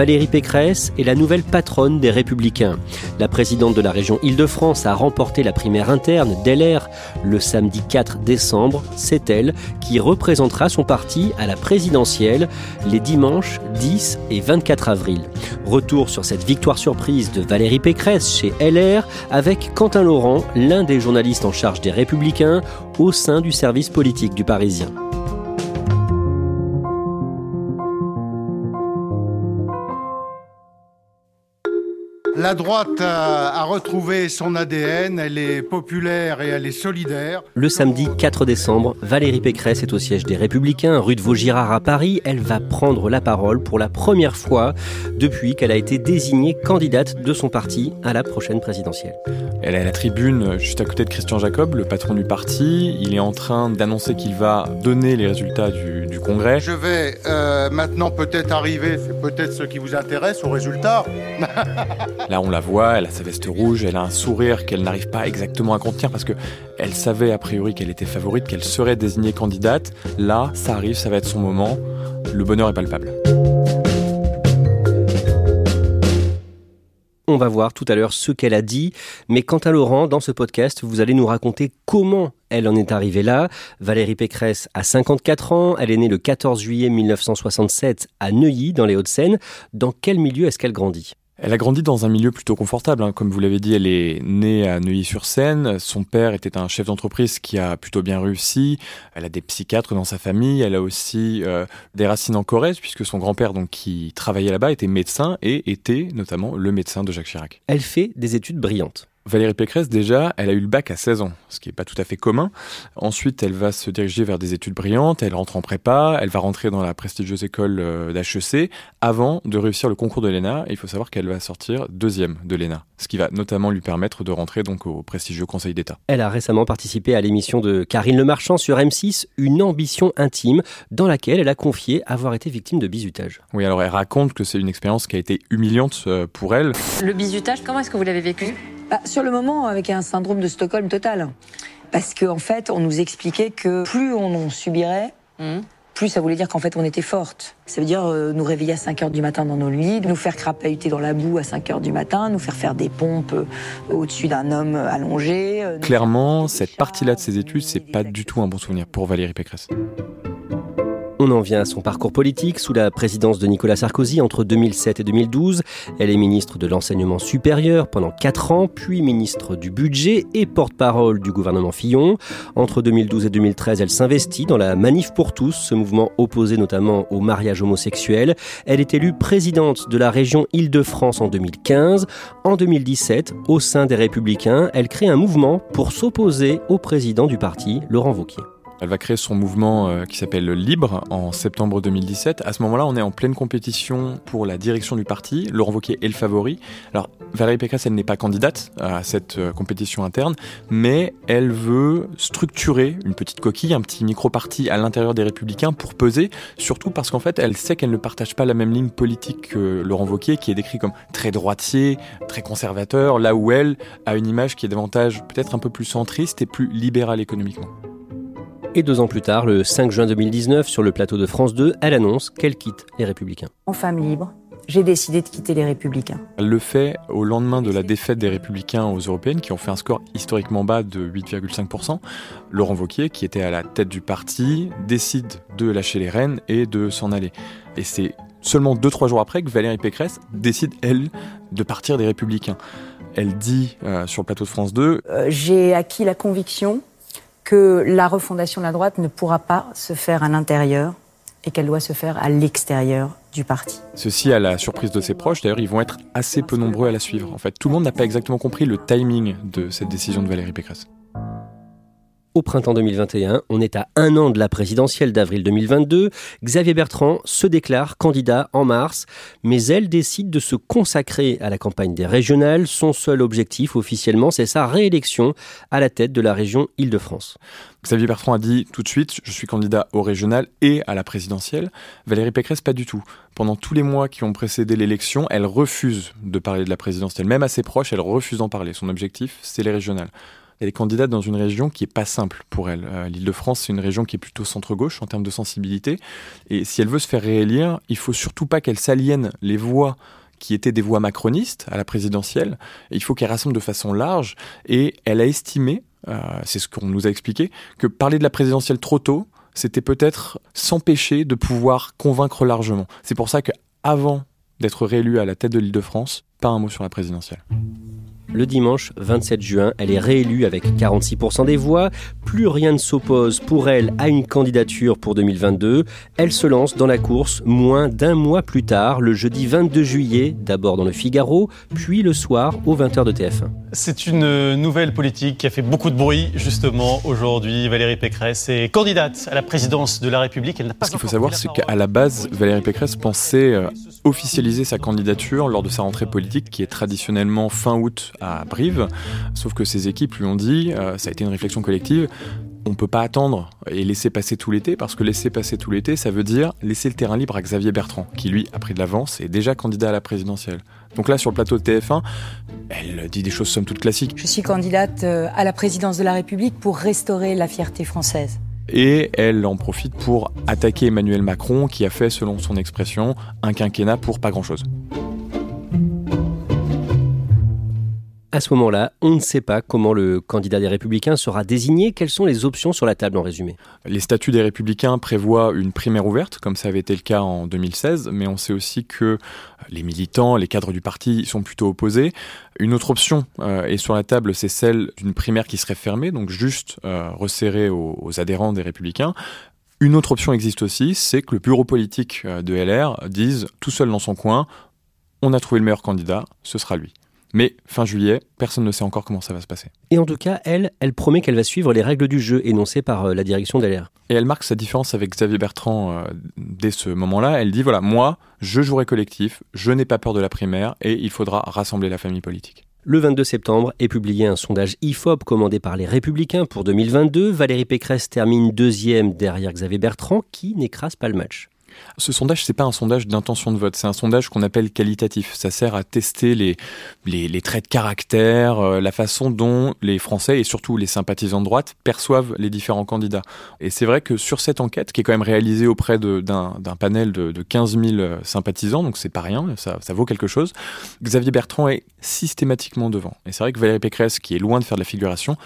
Valérie Pécresse est la nouvelle patronne des Républicains. La présidente de la région Île-de-France a remporté la primaire interne d'LR le samedi 4 décembre. C'est elle qui représentera son parti à la présidentielle les dimanches 10 et 24 avril. Retour sur cette victoire surprise de Valérie Pécresse chez LR avec Quentin Laurent, l'un des journalistes en charge des Républicains au sein du service politique du Parisien. La droite a, retrouvé son ADN, elle est populaire et elle est solidaire. Le samedi 4 décembre, Valérie Pécresse est au siège des Républicains, rue de Vaugirard à Paris. Elle va prendre la parole pour la première fois depuis qu'elle a été désignée candidate de son parti à la prochaine présidentielle. Elle est à la tribune juste à côté de Christian Jacob, le patron du parti. Il est en train d'annoncer qu'il va donner les résultats du, congrès. Je vais euh, maintenant peut-être arriver, c'est peut-être ce qui vous intéresse, aux résultats. Là, on la voit, elle a sa veste rouge, elle a un sourire qu'elle n'arrive pas exactement à contenir parce que elle savait a priori qu'elle était favorite, qu'elle serait désignée candidate. Là, ça arrive, ça va être son moment. Le bonheur est palpable. On va voir tout à l'heure ce qu'elle a dit. Mais quant à Laurent, dans ce podcast, vous allez nous raconter comment elle en est arrivée là. Valérie Pécresse a 54 ans. Elle est née le 14 juillet 1967 à Neuilly, dans les Hauts-de-Seine. Dans quel milieu est-ce qu'elle grandit? Elle a grandi dans un milieu plutôt confortable. Hein. Comme vous l'avez dit, elle est née à Neuilly-sur-Seine. Son père était un chef d'entreprise qui a plutôt bien réussi. Elle a des psychiatres dans sa famille. Elle a aussi euh, des racines en Corrèze, puisque son grand-père, donc qui travaillait là-bas, était médecin et était notamment le médecin de Jacques Chirac. Elle fait des études brillantes. Valérie Pécresse, déjà, elle a eu le bac à 16 ans, ce qui n'est pas tout à fait commun. Ensuite, elle va se diriger vers des études brillantes, elle rentre en prépa, elle va rentrer dans la prestigieuse école euh, d'HEC avant de réussir le concours de l'ENA. Il faut savoir qu'elle va sortir deuxième de l'ENA, ce qui va notamment lui permettre de rentrer donc au prestigieux Conseil d'État. Elle a récemment participé à l'émission de Karine Le Marchand sur M6, Une ambition intime, dans laquelle elle a confié avoir été victime de bizutage. Oui, alors elle raconte que c'est une expérience qui a été humiliante euh, pour elle. Le bizutage, comment est-ce que vous l'avez vécu? Bah, sur le moment, avec un syndrome de Stockholm total. Parce qu'en en fait, on nous expliquait que plus on en subirait, hmm. plus ça voulait dire qu'en fait on était forte. Ça veut dire euh, nous réveiller à 5 heures du matin dans nos lits, nous faire crapahuter dans la boue à 5 heures du matin, nous faire faire des pompes euh, au-dessus d'un homme allongé. Euh, Clairement, cette partie-là de ses études, c'est pas du tout un bon souvenir pour Valérie Pécresse. On en vient à son parcours politique sous la présidence de Nicolas Sarkozy entre 2007 et 2012. Elle est ministre de l'enseignement supérieur pendant 4 ans, puis ministre du budget et porte-parole du gouvernement Fillon. Entre 2012 et 2013, elle s'investit dans la Manif pour tous, ce mouvement opposé notamment au mariage homosexuel. Elle est élue présidente de la région Île-de-France en 2015. En 2017, au sein des Républicains, elle crée un mouvement pour s'opposer au président du parti, Laurent Wauquiez. Elle va créer son mouvement euh, qui s'appelle Libre en septembre 2017. À ce moment-là, on est en pleine compétition pour la direction du parti. Laurent Wauquiez est le favori. Alors, Valérie Pécresse, elle n'est pas candidate à cette euh, compétition interne, mais elle veut structurer une petite coquille, un petit micro-parti à l'intérieur des Républicains pour peser, surtout parce qu'en fait, elle sait qu'elle ne partage pas la même ligne politique que Laurent Wauquiez, qui est décrit comme très droitier, très conservateur, là où elle a une image qui est davantage peut-être un peu plus centriste et plus libérale économiquement. Et deux ans plus tard, le 5 juin 2019, sur le plateau de France 2, elle annonce qu'elle quitte les Républicains. En femme libre, j'ai décidé de quitter les Républicains. Elle le fait au lendemain de la défaite des Républicains aux Européennes, qui ont fait un score historiquement bas de 8,5%. Laurent Wauquiez, qui était à la tête du parti, décide de lâcher les rênes et de s'en aller. Et c'est seulement 2-3 jours après que Valérie Pécresse décide, elle, de partir des Républicains. Elle dit euh, sur le plateau de France 2 euh, J'ai acquis la conviction que la refondation de la droite ne pourra pas se faire à l'intérieur et qu'elle doit se faire à l'extérieur du parti. Ceci à la surprise de ses proches, d'ailleurs ils vont être assez peu nombreux à la suivre. En fait, tout le monde n'a pas exactement compris le timing de cette décision de Valérie Pécresse. Au printemps 2021, on est à un an de la présidentielle d'avril 2022. Xavier Bertrand se déclare candidat en mars, mais elle décide de se consacrer à la campagne des régionales. Son seul objectif officiellement, c'est sa réélection à la tête de la région Île-de-France. Xavier Bertrand a dit tout de suite, je suis candidat au régional et à la présidentielle. Valérie Pécresse, pas du tout. Pendant tous les mois qui ont précédé l'élection, elle refuse de parler de la présidentielle. Même à ses proches, elle refuse d'en parler. Son objectif, c'est les régionales. Elle est candidate dans une région qui est pas simple pour elle. Euh, L'Île-de-France, c'est une région qui est plutôt centre-gauche en termes de sensibilité. Et si elle veut se faire réélire, il faut surtout pas qu'elle s'aliène les voix qui étaient des voix macronistes à la présidentielle. il faut qu'elle rassemble de façon large. Et elle a estimé, euh, c'est ce qu'on nous a expliqué, que parler de la présidentielle trop tôt, c'était peut-être s'empêcher de pouvoir convaincre largement. C'est pour ça qu'avant d'être réélu à la tête de l'Île-de-France, pas un mot sur la présidentielle. Le dimanche 27 juin, elle est réélue avec 46% des voix. Plus rien ne s'oppose pour elle à une candidature pour 2022. Elle se lance dans la course moins d'un mois plus tard, le jeudi 22 juillet, d'abord dans le Figaro, puis le soir aux 20h de TF1. C'est une nouvelle politique qui a fait beaucoup de bruit justement aujourd'hui. Valérie Pécresse est candidate à la présidence de la République. Elle n'a pas Ce qu'il faut savoir, c'est qu'à la base, Valérie Pécresse pensait euh, officialiser sa candidature lors de sa rentrée politique qui est traditionnellement fin août à Brive. Sauf que ses équipes lui ont dit, euh, ça a été une réflexion collective, on ne peut pas attendre et laisser passer tout l'été, parce que laisser passer tout l'été, ça veut dire laisser le terrain libre à Xavier Bertrand, qui lui a pris de l'avance et est déjà candidat à la présidentielle. Donc là, sur le plateau de TF1, elle dit des choses somme toute classiques. Je suis candidate euh, à la présidence de la République pour restaurer la fierté française. Et elle en profite pour attaquer Emmanuel Macron, qui a fait, selon son expression, un quinquennat pour pas grand-chose. À ce moment-là, on ne sait pas comment le candidat des Républicains sera désigné. Quelles sont les options sur la table en résumé? Les statuts des Républicains prévoient une primaire ouverte, comme ça avait été le cas en 2016, mais on sait aussi que les militants, les cadres du parti sont plutôt opposés. Une autre option euh, est sur la table, c'est celle d'une primaire qui serait fermée, donc juste euh, resserrée aux, aux adhérents des Républicains. Une autre option existe aussi, c'est que le bureau politique euh, de LR dise tout seul dans son coin, on a trouvé le meilleur candidat, ce sera lui. Mais fin juillet, personne ne sait encore comment ça va se passer. Et en tout cas, elle, elle promet qu'elle va suivre les règles du jeu énoncées par euh, la direction d'LR. Et elle marque sa différence avec Xavier Bertrand euh, dès ce moment-là. Elle dit voilà, moi, je jouerai collectif, je n'ai pas peur de la primaire et il faudra rassembler la famille politique. Le 22 septembre est publié un sondage IFOP commandé par les Républicains pour 2022. Valérie Pécresse termine deuxième derrière Xavier Bertrand qui n'écrase pas le match. Ce sondage, c'est pas un sondage d'intention de vote, c'est un sondage qu'on appelle qualitatif. Ça sert à tester les, les, traits de caractère, euh, la façon dont les Français et surtout les sympathisants de droite perçoivent les différents candidats. Et c'est vrai que sur cette enquête, qui est quand même réalisée auprès d'un panel de, de 15 000 sympathisants, donc c'est pas rien, ça, ça vaut quelque chose, Xavier Bertrand est systématiquement devant. Et c'est vrai que Valérie Pécresse, qui est loin de faire de la figuration,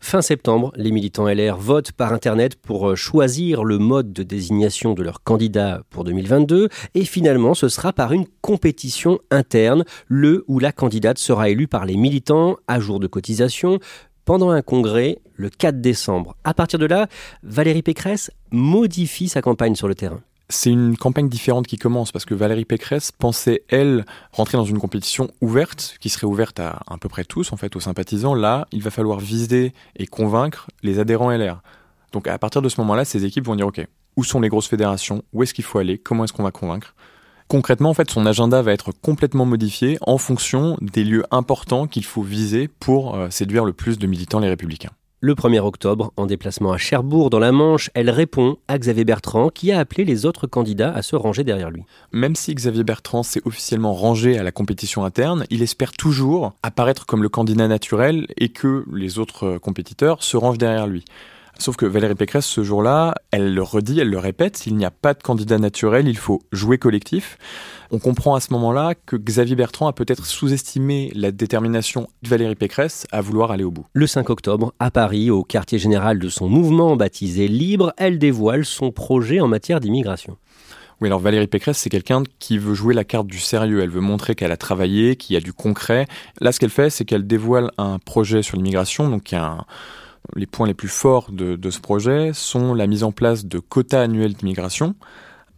Fin septembre, les militants LR votent par Internet pour euh, choisir le mode de désignation de leur candidat pour 2022 et finalement ce sera par une compétition interne, le ou la candidate sera élue par les militants à jour de cotisation pendant un congrès le 4 décembre. À partir de là, Valérie Pécresse modifie sa campagne sur le terrain c'est une campagne différente qui commence parce que Valérie Pécresse pensait, elle, rentrer dans une compétition ouverte, qui serait ouverte à à peu près tous, en fait, aux sympathisants. Là, il va falloir viser et convaincre les adhérents LR. Donc à partir de ce moment-là, ces équipes vont dire, OK, où sont les grosses fédérations? Où est-ce qu'il faut aller? Comment est-ce qu'on va convaincre? Concrètement, en fait, son agenda va être complètement modifié en fonction des lieux importants qu'il faut viser pour euh, séduire le plus de militants les républicains. Le 1er octobre, en déplacement à Cherbourg dans la Manche, elle répond à Xavier Bertrand qui a appelé les autres candidats à se ranger derrière lui. Même si Xavier Bertrand s'est officiellement rangé à la compétition interne, il espère toujours apparaître comme le candidat naturel et que les autres compétiteurs se rangent derrière lui. Sauf que Valérie Pécresse, ce jour-là, elle le redit, elle le répète, il n'y a pas de candidat naturel, il faut jouer collectif. On comprend à ce moment-là que Xavier Bertrand a peut-être sous-estimé la détermination de Valérie Pécresse à vouloir aller au bout. Le 5 octobre, à Paris, au quartier général de son mouvement baptisé Libre, elle dévoile son projet en matière d'immigration. Oui, alors Valérie Pécresse, c'est quelqu'un qui veut jouer la carte du sérieux. Elle veut montrer qu'elle a travaillé, qu'il y a du concret. Là, ce qu'elle fait, c'est qu'elle dévoile un projet sur l'immigration, donc un les points les plus forts de, ce projet sont la mise en place de quotas annuels d'immigration.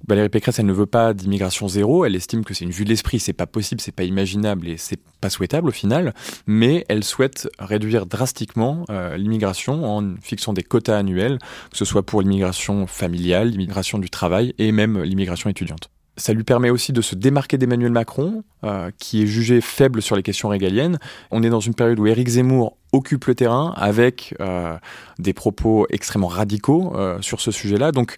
Valérie Pécresse, elle ne veut pas d'immigration zéro. Elle estime que c'est une vue de l'esprit, c'est pas possible, c'est pas imaginable et c'est pas souhaitable au final. Mais elle souhaite réduire drastiquement euh, l'immigration en fixant des quotas annuels, que ce soit pour l'immigration familiale, l'immigration du travail et même l'immigration étudiante. Ça lui permet aussi de se démarquer d'Emmanuel Macron, euh, qui est jugé faible sur les questions régaliennes. On est dans une période où Éric Zemmour occupe le terrain avec euh, des propos extrêmement radicaux euh, sur ce sujet-là. Donc,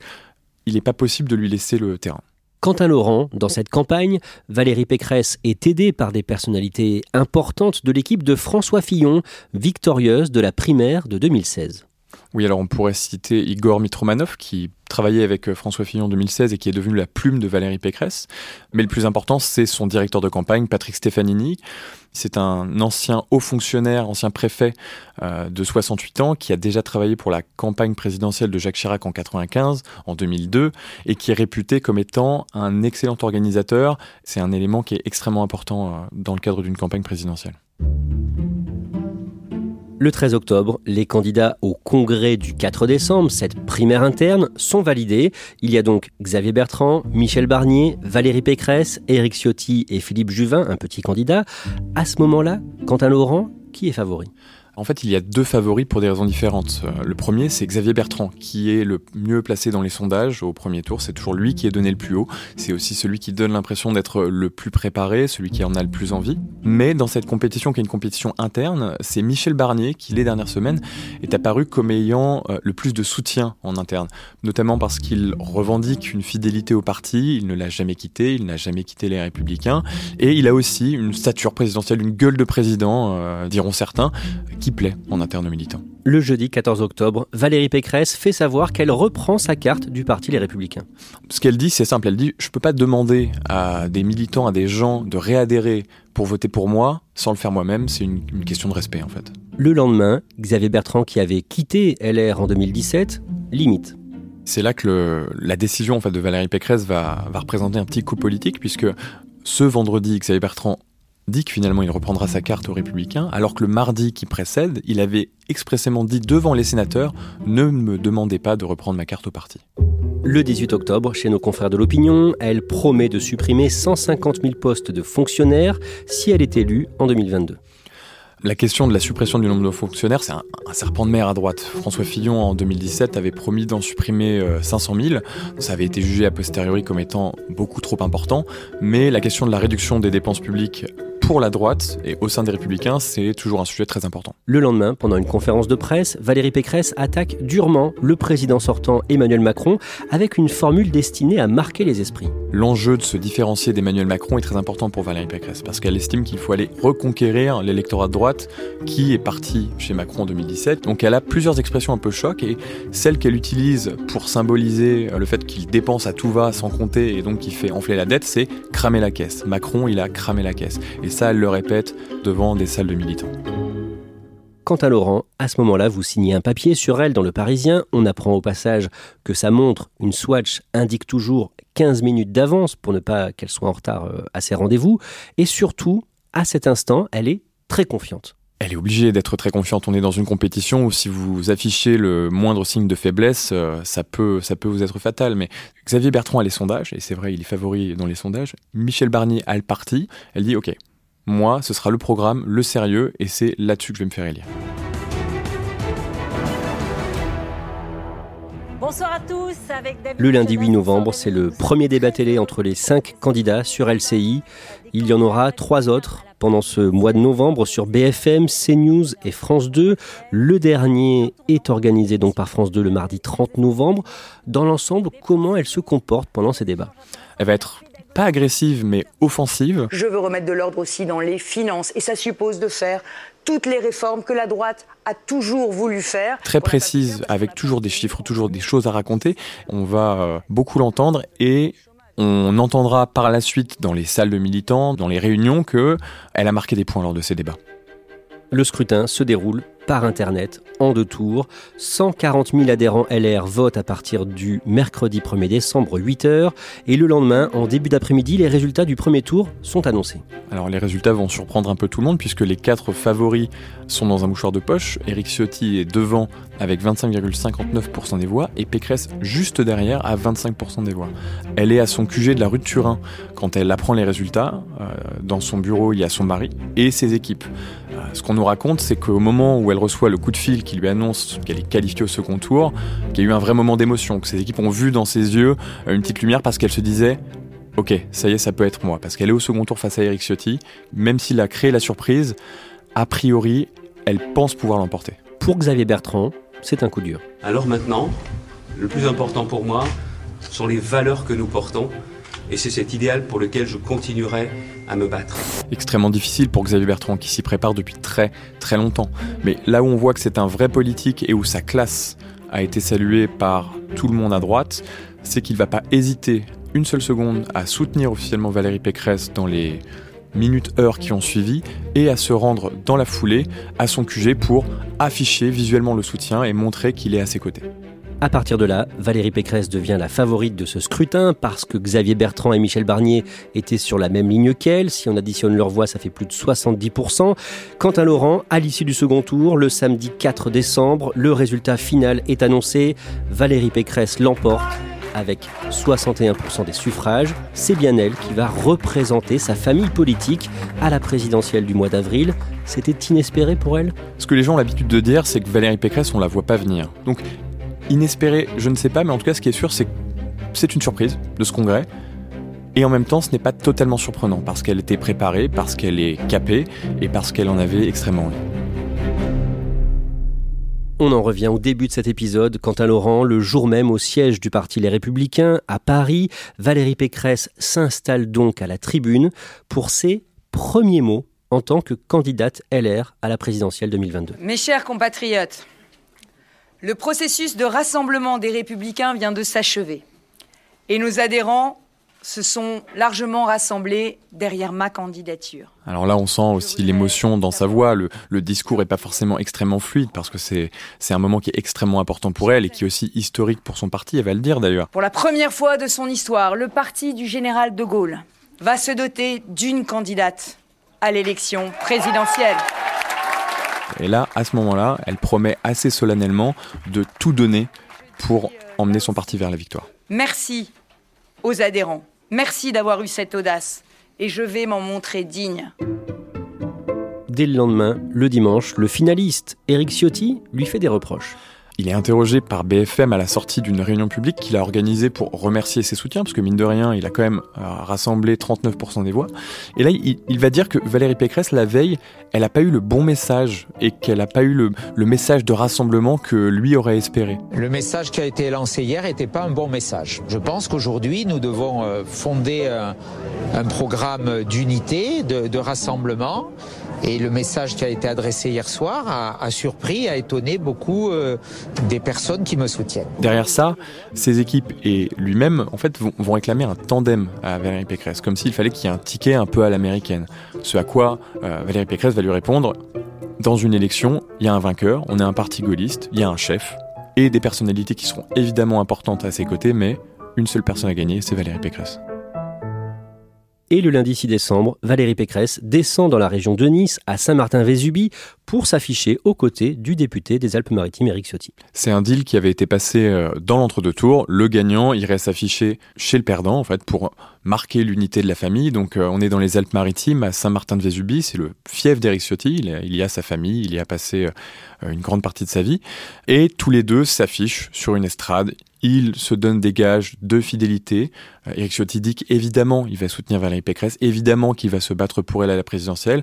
il n'est pas possible de lui laisser le terrain. Quant à Laurent, dans cette campagne, Valérie Pécresse est aidée par des personnalités importantes de l'équipe de François Fillon, victorieuse de la primaire de 2016. Oui, alors on pourrait citer Igor Mitromanov, qui travaillait avec euh, François Fillon en 2016 et qui est devenu la plume de Valérie Pécresse. Mais le plus important, c'est son directeur de campagne, Patrick Stefanini. C'est un ancien haut fonctionnaire, ancien préfet euh, de 68 ans, qui a déjà travaillé pour la campagne présidentielle de Jacques Chirac en 95, en 2002, et qui est réputé comme étant un excellent organisateur. C'est un élément qui est extrêmement important euh, dans le cadre d'une campagne présidentielle. Le 13 octobre, les candidats au congrès du 4 décembre, cette primaire interne, sont validés. Il y a donc Xavier Bertrand, Michel Barnier, Valérie Pécresse, Éric Ciotti et Philippe Juvin, un petit candidat. À ce moment-là, quant à Laurent, qui est favori? En fait, il y a deux favoris pour des raisons différentes. Euh, le premier, c'est Xavier Bertrand, qui est le mieux placé dans les sondages au premier tour. C'est toujours lui qui est donné le plus haut. C'est aussi celui qui donne l'impression d'être le plus préparé, celui qui en a le plus envie. Mais dans cette compétition, qui est une compétition interne, c'est Michel Barnier qui, les dernières semaines, est apparu comme ayant euh, le plus de soutien en interne. Notamment parce qu'il revendique une fidélité au parti, il ne l'a jamais quitté, il n'a jamais quitté les Républicains. Et il a aussi une stature présidentielle, une gueule de président, euh, diront certains, qui plaît en interne militant. Le jeudi 14 octobre, Valérie Pécresse fait savoir qu'elle reprend sa carte du Parti Les Républicains. Ce qu'elle dit, c'est simple. Elle dit Je ne peux pas demander à des militants, à des gens de réadhérer pour voter pour moi sans le faire moi-même. C'est une, question de respect, en fait. Le lendemain, Xavier Bertrand, qui avait quitté LR en 2017, limite. C'est là que la décision en fait, de Valérie Pécresse va, va représenter un petit coup politique, puisque ce vendredi, Xavier Bertrand dit que finalement il reprendra sa carte aux républicains, alors que le mardi qui précède, il avait expressément dit devant les sénateurs Ne me demandez pas de reprendre ma carte au parti. Le 18 octobre, chez nos confrères de l'opinion, elle promet de supprimer 150 000 postes de fonctionnaires si elle est élue en 2022. La question de la suppression du nombre de fonctionnaires, c'est un, serpent de mer à droite. François Fillon, en 2017, avait promis d'en supprimer 500 euh, 000. Ça avait été jugé a posteriori comme étant beaucoup trop important. Mais la question de la réduction des dépenses publiques pour la droite et au sein des républicains, c'est toujours un sujet très important. Le lendemain, pendant une conférence de presse, Valérie Pécresse attaque durement le président sortant Emmanuel Macron avec une formule destinée à marquer les esprits. L'enjeu de se différencier d'Emmanuel Macron est très important pour Valérie Pécresse parce qu'elle estime qu'il faut aller reconquérir l'électorat de droite qui est parti chez Macron en 2017. Donc elle a plusieurs expressions un peu choc et celle qu'elle utilise pour symboliser le fait qu'il dépense à tout va sans compter et donc qu'il fait enfler la dette, c'est cramer la caisse. Macron, il a cramé la caisse. Et ça, elle le répète devant des salles de militants. Quant à Laurent, à ce moment-là, vous signez un papier sur elle dans le Parisien. On apprend au passage que sa montre, une Swatch, indique toujours 15 minutes d'avance pour ne pas qu'elle soit en retard euh, à ses rendez-vous. Et surtout, à cet instant, elle est très confiante. Elle est obligée d'être très confiante. On est dans une compétition où si vous affichez le moindre signe de faiblesse, euh, ça peut, ça peut vous être fatal. Mais Xavier Bertrand a les sondages, et c'est vrai, il est favori dans les sondages. Michel Barnier a le parti. Elle dit, OK, moi, ce sera le programme, le sérieux, et c'est là-dessus que je vais me faire élire. Bonsoir à tous. le lundi 8 novembre, c'est le premier débat télé entre les cinq candidats sur LCI. Il y en aura trois autres pendant ce mois de novembre sur BFM, CNews et France 2. Le dernier est organisé donc par France 2 le mardi 30 novembre. Dans l'ensemble, comment elle se comporte pendant ces débats? Elle va être pas agressive, mais offensive. Je veux remettre de l'ordre aussi dans les finances, et ça suppose de faire toutes les réformes que la droite a toujours voulu faire. Très précise, avec toujours des chiffres, toujours des choses à raconter. On va euh, beaucoup l'entendre et on entendra par la suite dans les salles de militants, dans les réunions, que elle a marqué des points lors de ces débats. Le scrutin se déroule par Internet en deux tours. 140 000 adhérents LR votent à partir du mercredi 1er décembre 8h et le lendemain, en début d'après-midi, les résultats du premier tour sont annoncés. Alors les résultats vont surprendre un peu tout le monde puisque les quatre favoris sont dans un mouchoir de poche. Éric Ciotti est devant avec 25,59% des voix et Pécresse juste derrière à 25% des voix. Elle est à son QG de la rue de Turin quand elle apprend les résultats. Euh, dans son bureau, il y a son mari et ses équipes. Euh, ce qu'on nous raconte, c'est qu'au moment où elle reçoit le coup de fil qui lui annonce qu'elle est qualifiée au second tour, qu'il y a eu un vrai moment d'émotion, que ses équipes ont vu dans ses yeux une petite lumière parce qu'elle se disait Ok, ça y est, ça peut être moi. Parce qu'elle est au second tour face à Eric Ciotti. Même s'il a créé la surprise, a priori, elle pense pouvoir l'emporter. Pour Xavier Bertrand, c'est un coup dur. Alors maintenant, le plus important pour moi sont les valeurs que nous portons et c'est cet idéal pour lequel je continuerai à me battre. Extrêmement difficile pour Xavier Bertrand qui s'y prépare depuis très très longtemps. Mais là où on voit que c'est un vrai politique et où sa classe a été saluée par tout le monde à droite, c'est qu'il ne va pas hésiter une seule seconde à soutenir officiellement Valérie Pécresse dans les minutes, heures qui ont suivi et à se rendre dans la foulée à son QG pour afficher visuellement le soutien et montrer qu'il est à ses côtés. À partir de là, Valérie Pécresse devient la favorite de ce scrutin parce que Xavier Bertrand et Michel Barnier étaient sur la même ligne qu'elle. Si on additionne leurs voix, ça fait plus de 70%. Quant à Laurent, à l'issue du second tour, le samedi 4 décembre, le résultat final est annoncé. Valérie Pécresse l'emporte avec 61% des suffrages. C'est bien elle qui va représenter sa famille politique à la présidentielle du mois d'avril. C'était inespéré pour elle? Ce que les gens ont l'habitude de dire, c'est que Valérie Pécresse, on la voit pas venir. Donc Inespéré, je ne sais pas, mais en tout cas, ce qui est sûr, c'est que c'est une surprise de ce congrès. Et en même temps, ce n'est pas totalement surprenant parce qu'elle était préparée, parce qu'elle est capée et parce qu'elle en avait extrêmement envie. On en revient au début de cet épisode. Quant à Laurent, le jour même au siège du Parti Les Républicains, à Paris, Valérie Pécresse s'installe donc à la tribune pour ses premiers mots en tant que candidate LR à la présidentielle 2022. Mes chers compatriotes, le processus de rassemblement des républicains vient de s'achever. Et nos adhérents se sont largement rassemblés derrière ma candidature. Alors là, on sent aussi l'émotion dans sa voix. Le, discours n'est pas forcément extrêmement fluide parce que c'est un moment qui est extrêmement important pour elle et qui est aussi historique pour son parti, elle va le dire d'ailleurs. Pour la première fois de son histoire, le parti du général de Gaulle va se doter d'une candidate à l'élection présidentielle. Et là, à ce moment-là, elle promet assez solennellement de tout donner pour emmener son parti vers la victoire. Merci aux adhérents. Merci d'avoir eu cette audace. Et je vais m'en montrer digne. Dès le lendemain, le dimanche, le finaliste, Eric Ciotti, lui fait des reproches. Il est interrogé par BFM à la sortie d'une réunion publique qu'il a organisée pour remercier ses soutiens, parce que mine de rien, il a quand même euh, rassemblé 39% des voix. Et là, il, va dire que Valérie Pécresse, la veille, elle n'a pas eu le bon message et qu'elle n'a pas eu le, message de rassemblement que lui aurait espéré. Le message qui a été lancé hier n'était pas un bon message. Je pense qu'aujourd'hui, nous devons euh, fonder un, programme d'unité, de rassemblement et le message qui a été adressé hier soir a, surpris, a étonné beaucoup euh, des personnes qui me soutiennent. Derrière ça, ses équipes et lui-même, en fait, vont, réclamer un tandem à Valérie Pécresse, comme s'il fallait qu'il y ait un ticket un peu à l'américaine. Ce à quoi euh, Valérie Pécresse va lui répondre dans une élection, il y a un vainqueur, on est un parti gaulliste, il y a un chef et des personnalités qui seront évidemment importantes à ses côtés, mais une seule personne à gagner, c'est Valérie Pécresse. Et le lundi 6 décembre, Valérie Pécresse descend dans la région de Nice, à Saint-Martin-Vésubie, pour s'afficher aux côtés du député des Alpes-Maritimes, Éric Ciotti. C'est un deal qui avait été passé euh, dans l'entre-deux tours. Le gagnant irait s'afficher chez le perdant, en fait, pour marquer l'unité de la famille. Donc, euh, on est dans les Alpes-Maritimes, à Saint-Martin-de-Vésubie. C'est le fief d'Éric Ciotti. Il y a sa famille, il y a passé euh, une grande partie de sa vie. Et tous les deux s'affichent sur une estrade il se donne des gages de fidélité. Eric euh, Ciotti dit qu'évidemment, il va soutenir Valérie Pécresse, évidemment qu'il va se battre pour elle à la présidentielle.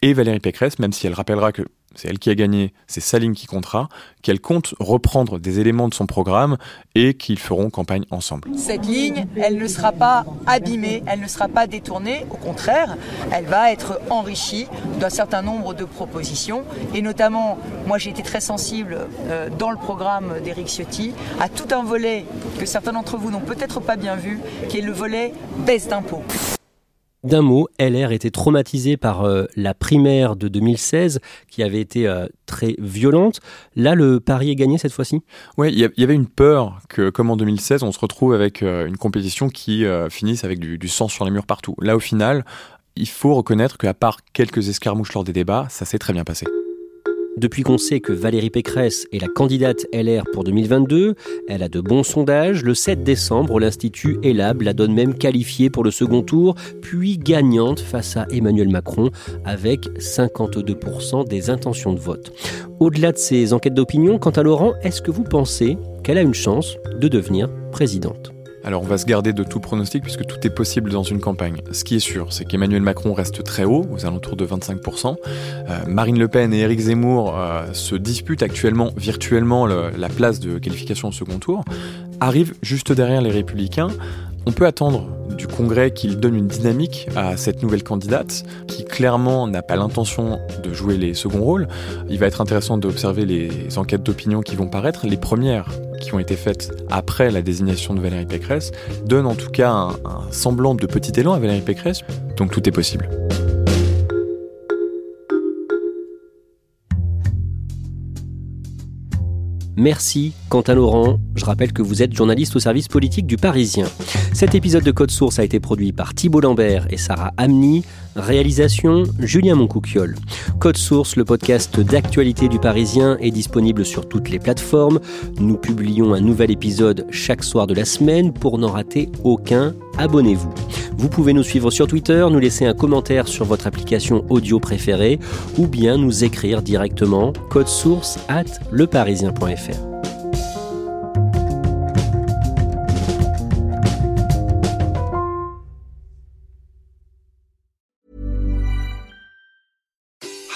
Et Valérie Pécresse, même si elle rappellera que c'est elle qui a gagné, c'est sa ligne qui comptera, qu'elle compte reprendre des éléments de son programme et qu'ils feront campagne ensemble. Cette ligne, elle ne sera pas abîmée, elle ne sera pas détournée, au contraire, elle va être enrichie d'un certain nombre de propositions et notamment, moi j'ai été très sensible euh, dans le programme d'Éric Ciotti à tout un volet que certains d'entre vous n'ont peut-être pas bien vu, qui est le volet baisse d'impôts. D'un mot, LR était traumatisé par euh, la primaire de 2016 qui avait été euh, très violente. Là, le pari est gagné cette fois-ci? Oui, il y, avait une peur que, comme en 2016, on se retrouve avec euh, une compétition qui finisse avec du, du sang sur les murs partout. Là, au final, il faut reconnaître qu'à part quelques escarmouches lors des débats, ça s'est très bien passé. Depuis qu'on sait que Valérie Pécresse est la candidate LR pour 2022, elle a de bons sondages. Le 7 décembre, l'Institut ELAB la donne même qualifiée pour le second tour, puis gagnante face à Emmanuel Macron avec 52% des intentions de vote. Au-delà de ces enquêtes d'opinion, quant à Laurent, est-ce que vous pensez qu'elle a une chance de devenir présidente? Alors on va se garder de tout pronostic puisque tout est possible dans une campagne. Ce qui est sûr, c'est qu'Emmanuel Macron reste très haut, aux alentours de 25%. Euh, Marine Le Pen et Éric Zemmour euh, se disputent actuellement virtuellement la place de qualification au second tour. Arrivent juste derrière les Républicains. On peut attendre du Congrès qu'il donne une dynamique à cette nouvelle candidate qui clairement n'a pas l'intention de jouer les seconds rôles. Il va être intéressant d'observer les enquêtes d'opinion qui vont paraître. Les premières qui ont été faites après la désignation de Valérie Pécresse donnent en tout cas un, un semblant de petit élan à Valérie Pécresse. Donc tout est possible. Merci Quentin Laurent. Je rappelle que vous êtes journaliste au service politique du Parisien. Cet épisode de Code Source a été produit par Thibault Lambert et Sarah Amni. Réalisation Julien Moncouquiole. Code Source, le podcast d'actualité du Parisien, est disponible sur toutes les plateformes. Nous publions un nouvel épisode chaque soir de la semaine. Pour n'en rater aucun, abonnez-vous. Vous pouvez nous suivre sur Twitter, nous laisser un commentaire sur votre application audio préférée ou bien nous écrire directement code source at leparisien.fr.